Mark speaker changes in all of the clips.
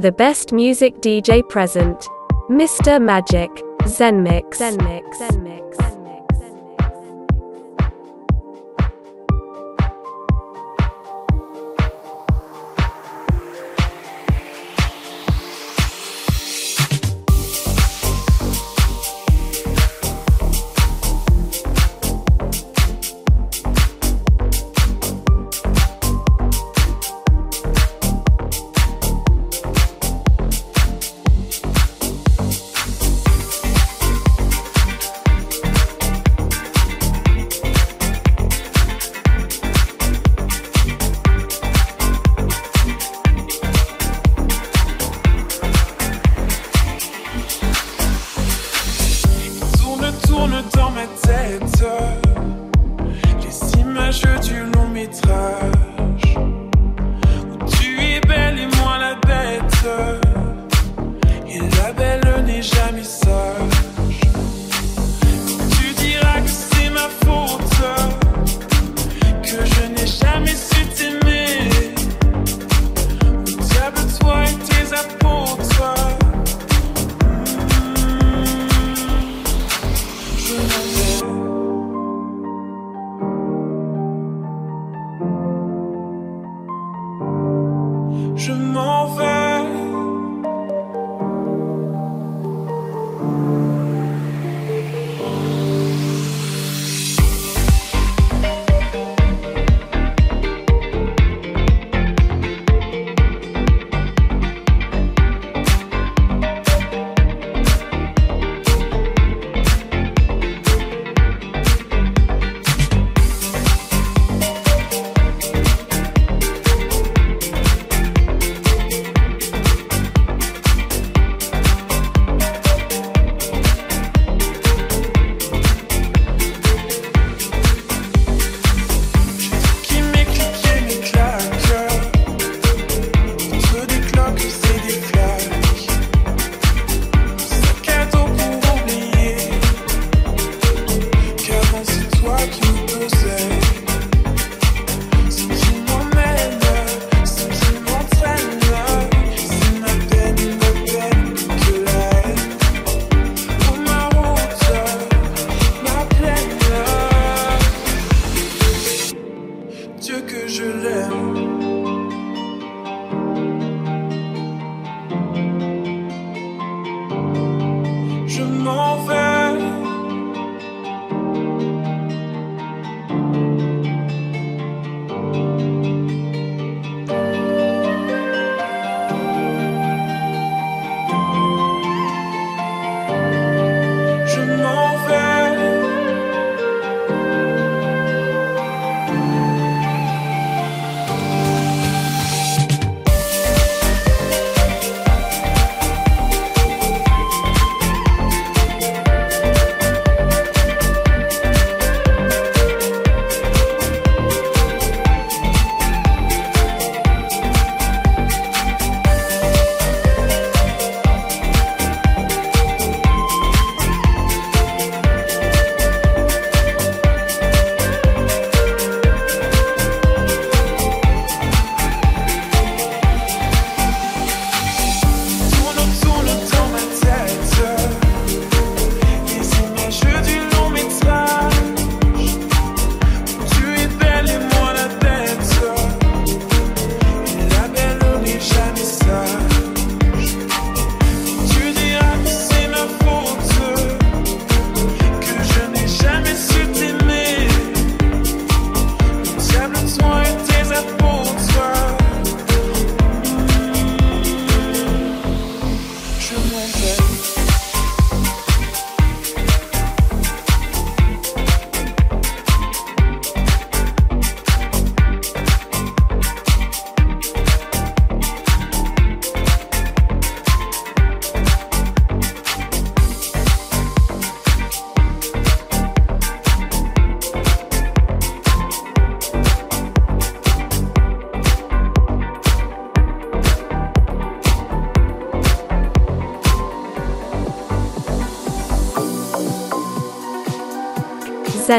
Speaker 1: The best music DJ present. Mr. Magic. Zenmix. Zenmix. Zenmix.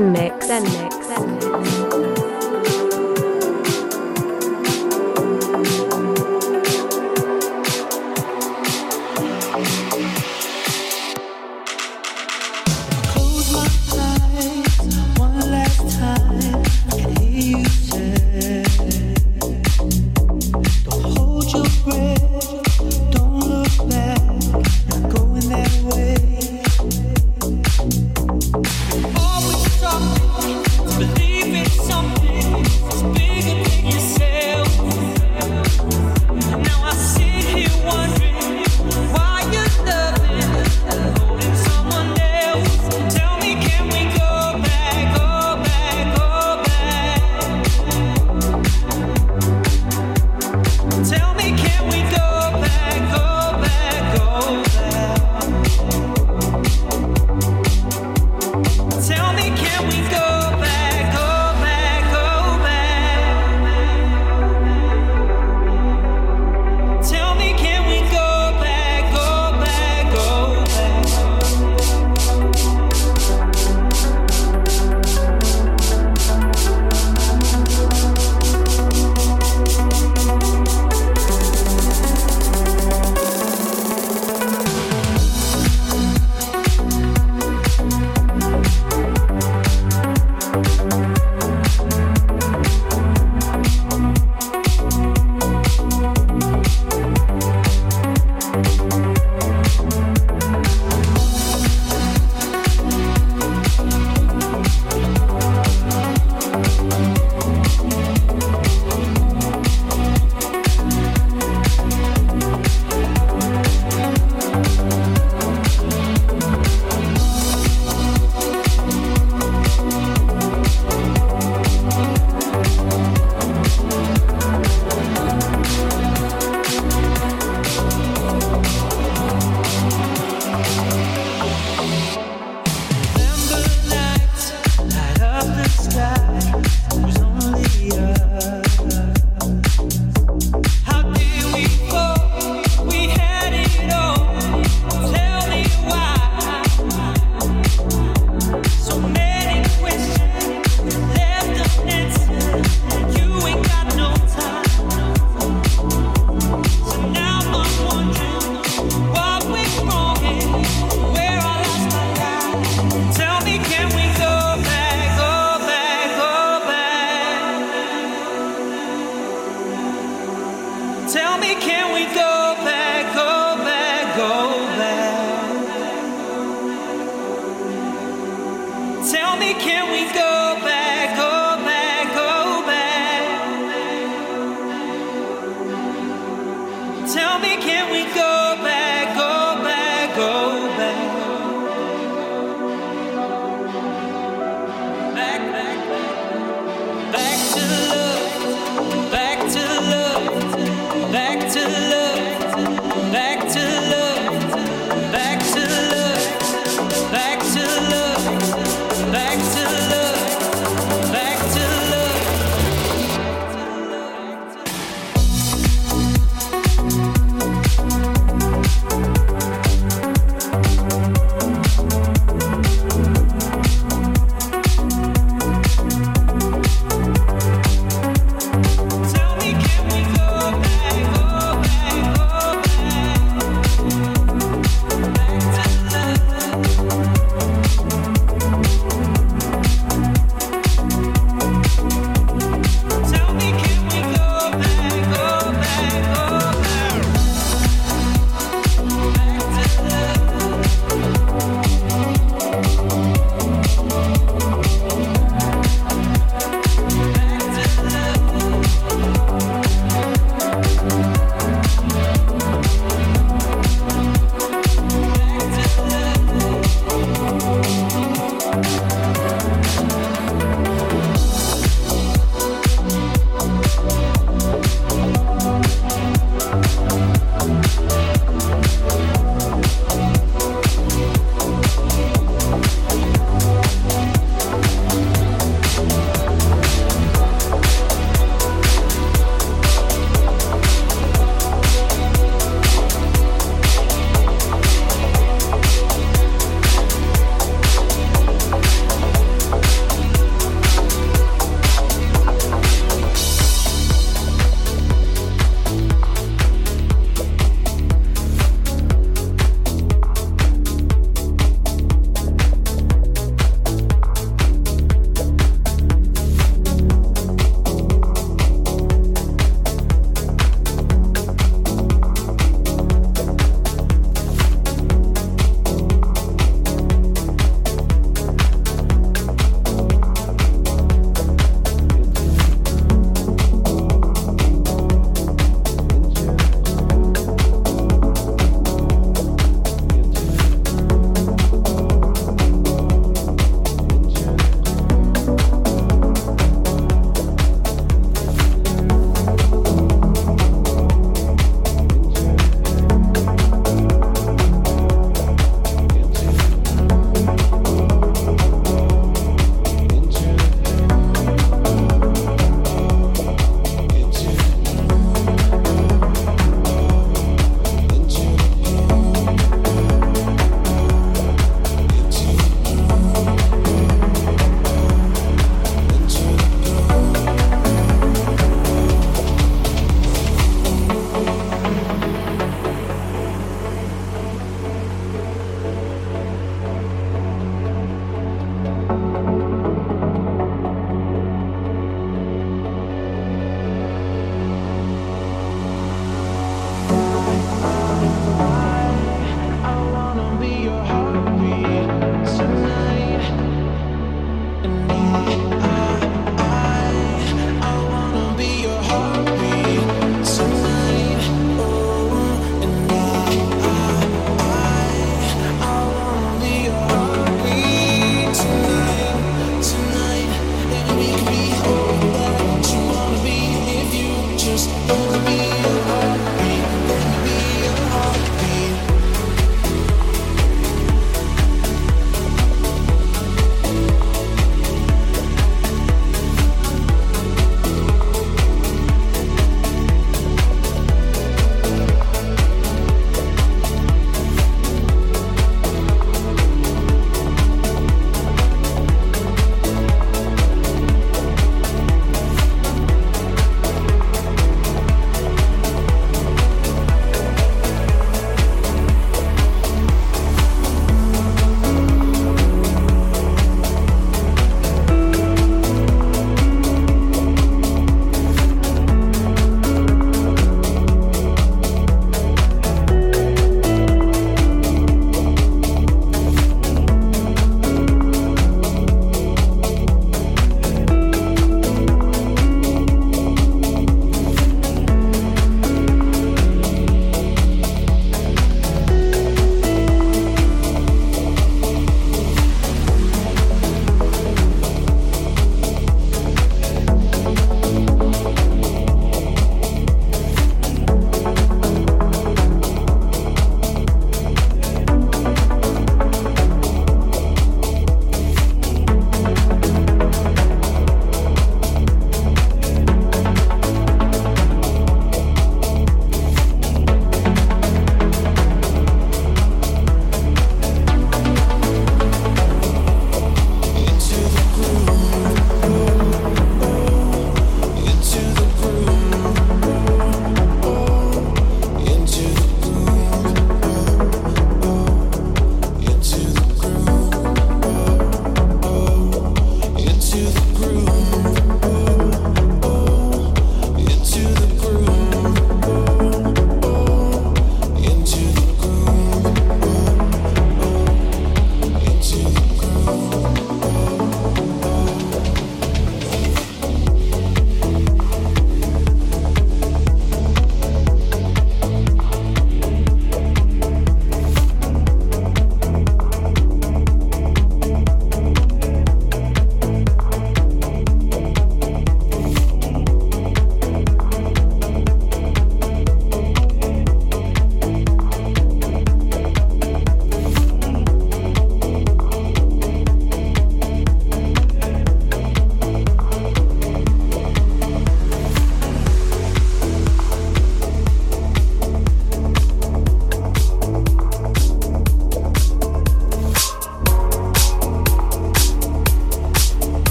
Speaker 2: Anne May.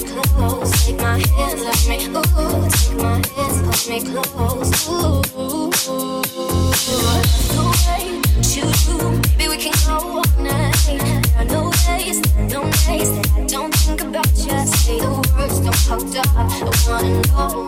Speaker 2: take my hands off me. Ooh, take my hands off me close. Ooh, ooh. the way you do, baby, we can go all night. There are no days, no days that I don't think about you. Say the words, don't hold up. I wanna know.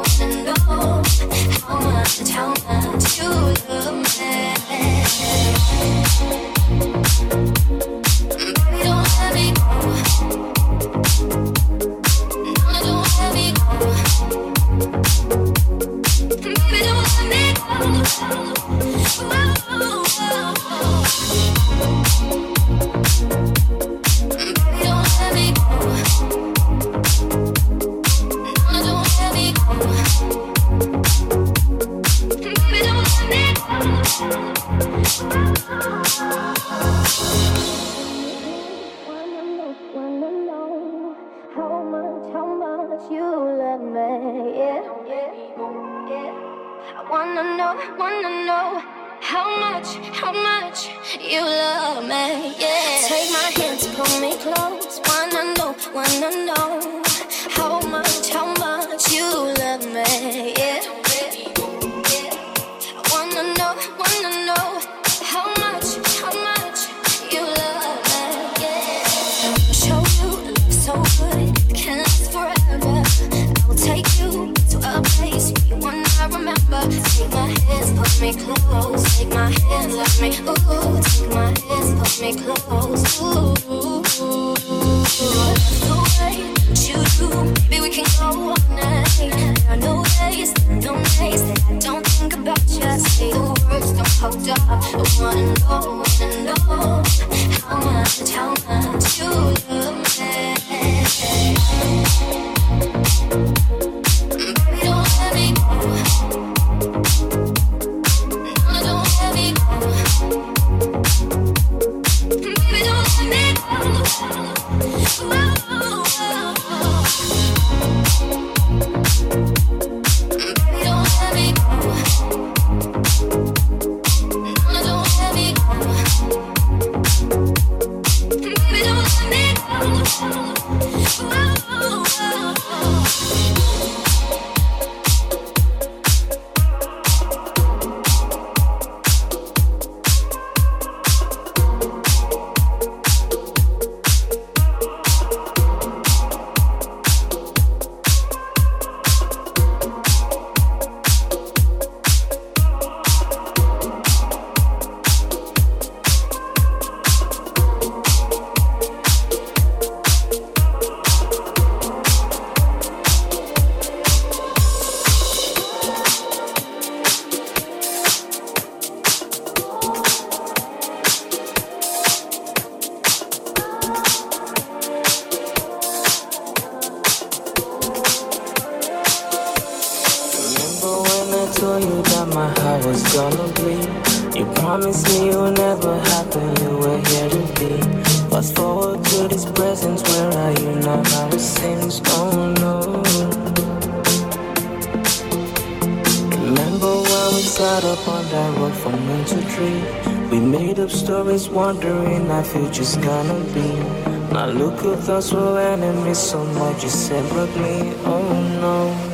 Speaker 2: love me.
Speaker 3: Ooh, take my hands, hold me close. Ooh. set up on that road from moon to tree. We made up stories wondering our future's gonna be. Now look at us, we're enemies so much, it's separately, oh no.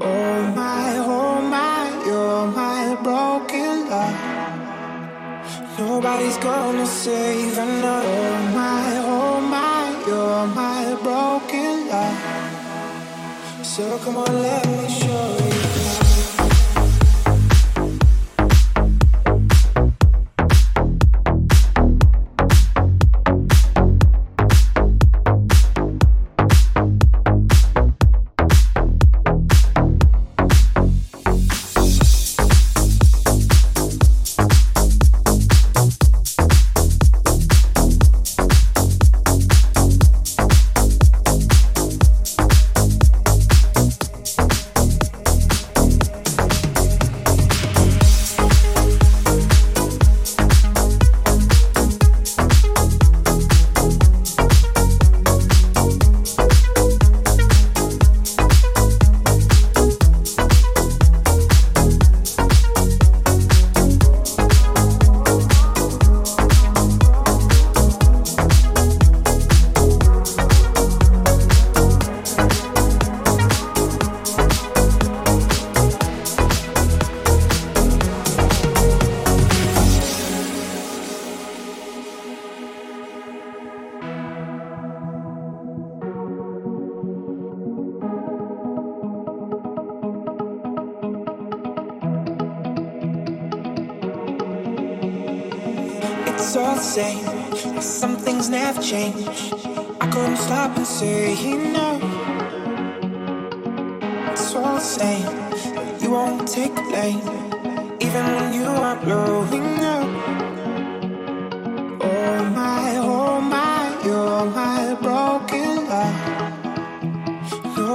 Speaker 4: Oh my, oh my, you're my broken love. Nobody's gonna save another. Oh my, oh my, you're my broken love. So come
Speaker 5: on, let me show.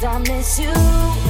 Speaker 6: your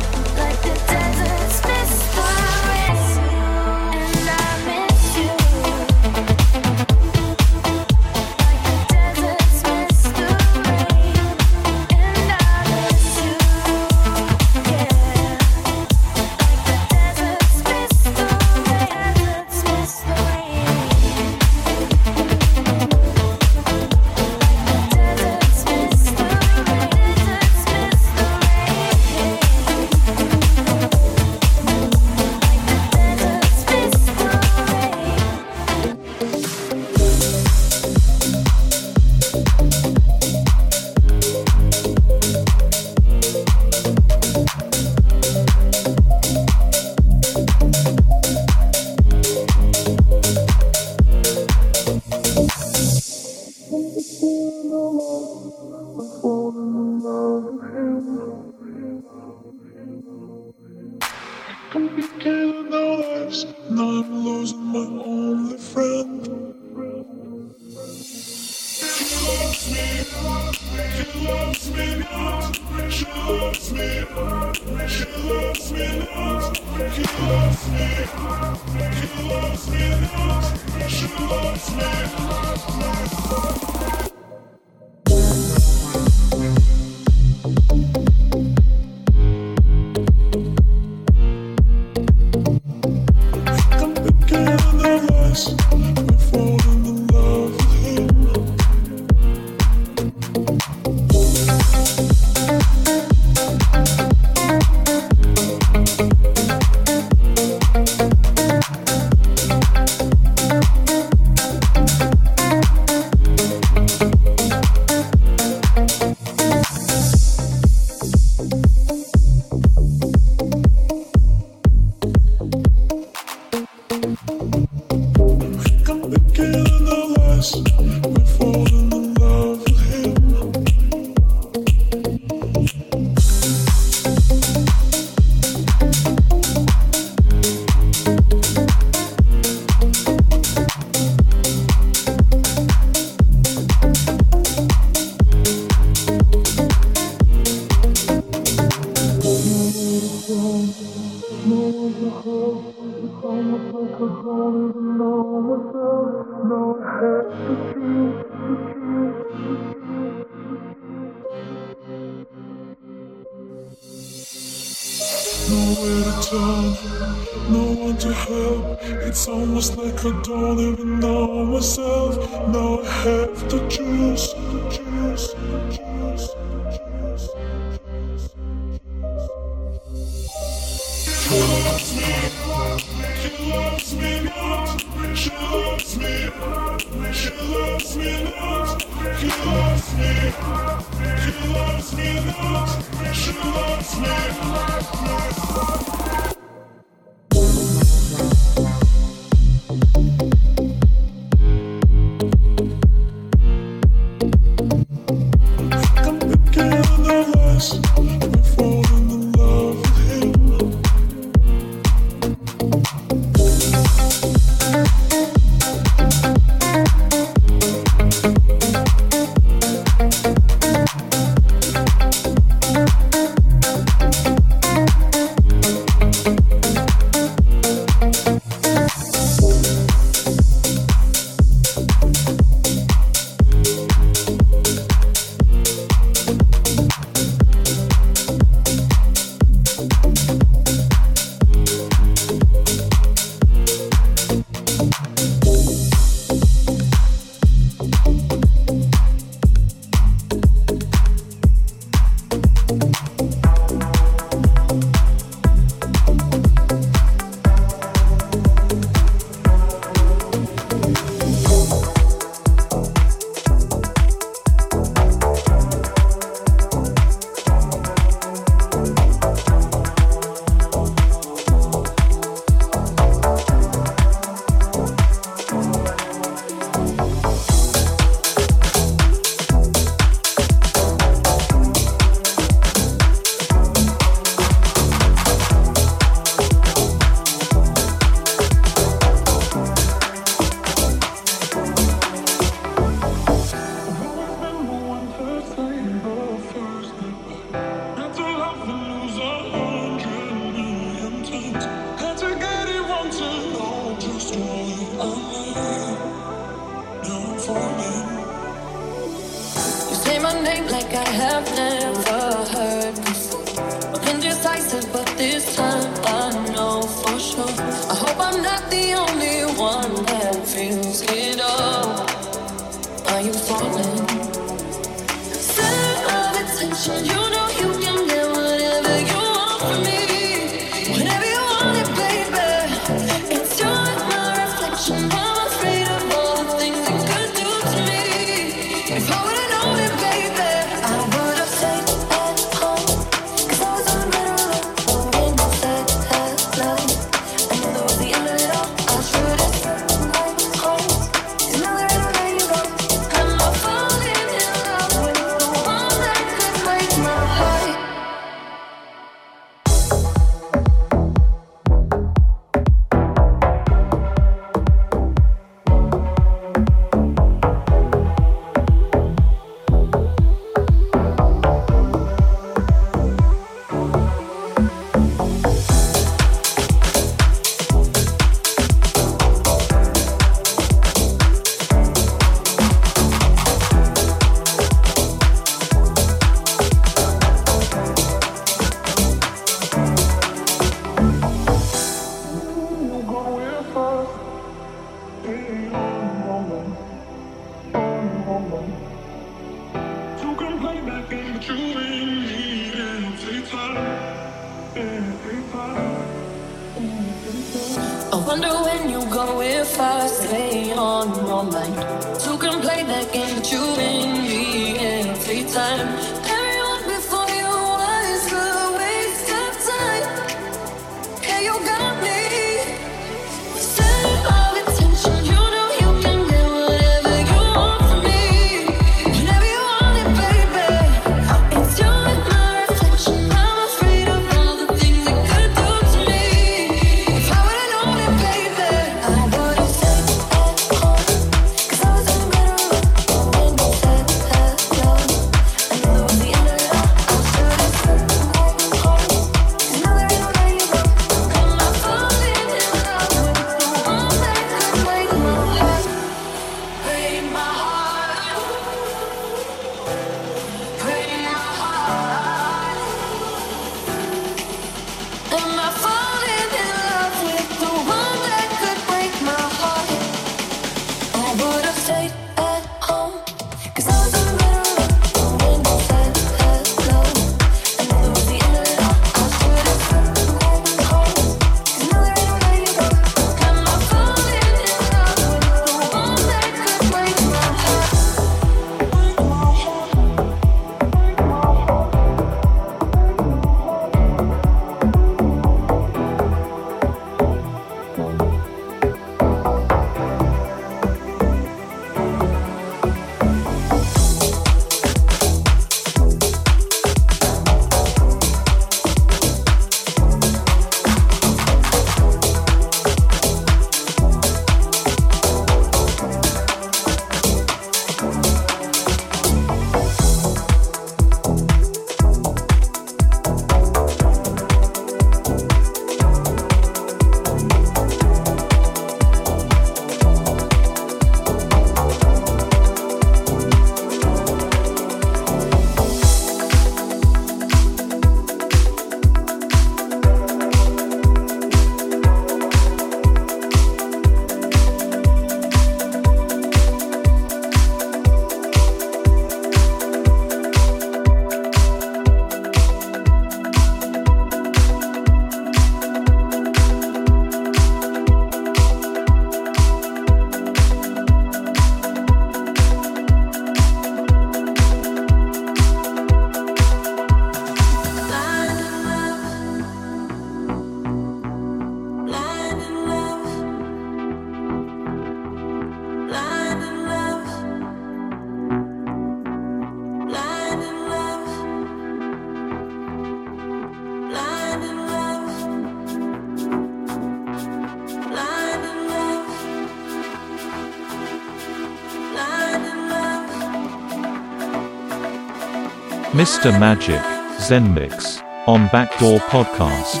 Speaker 7: Mr. Magic, Zen Mix, on Backdoor Podcast.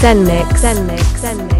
Speaker 8: Zen Mix, Zen Mix, Zen Mix.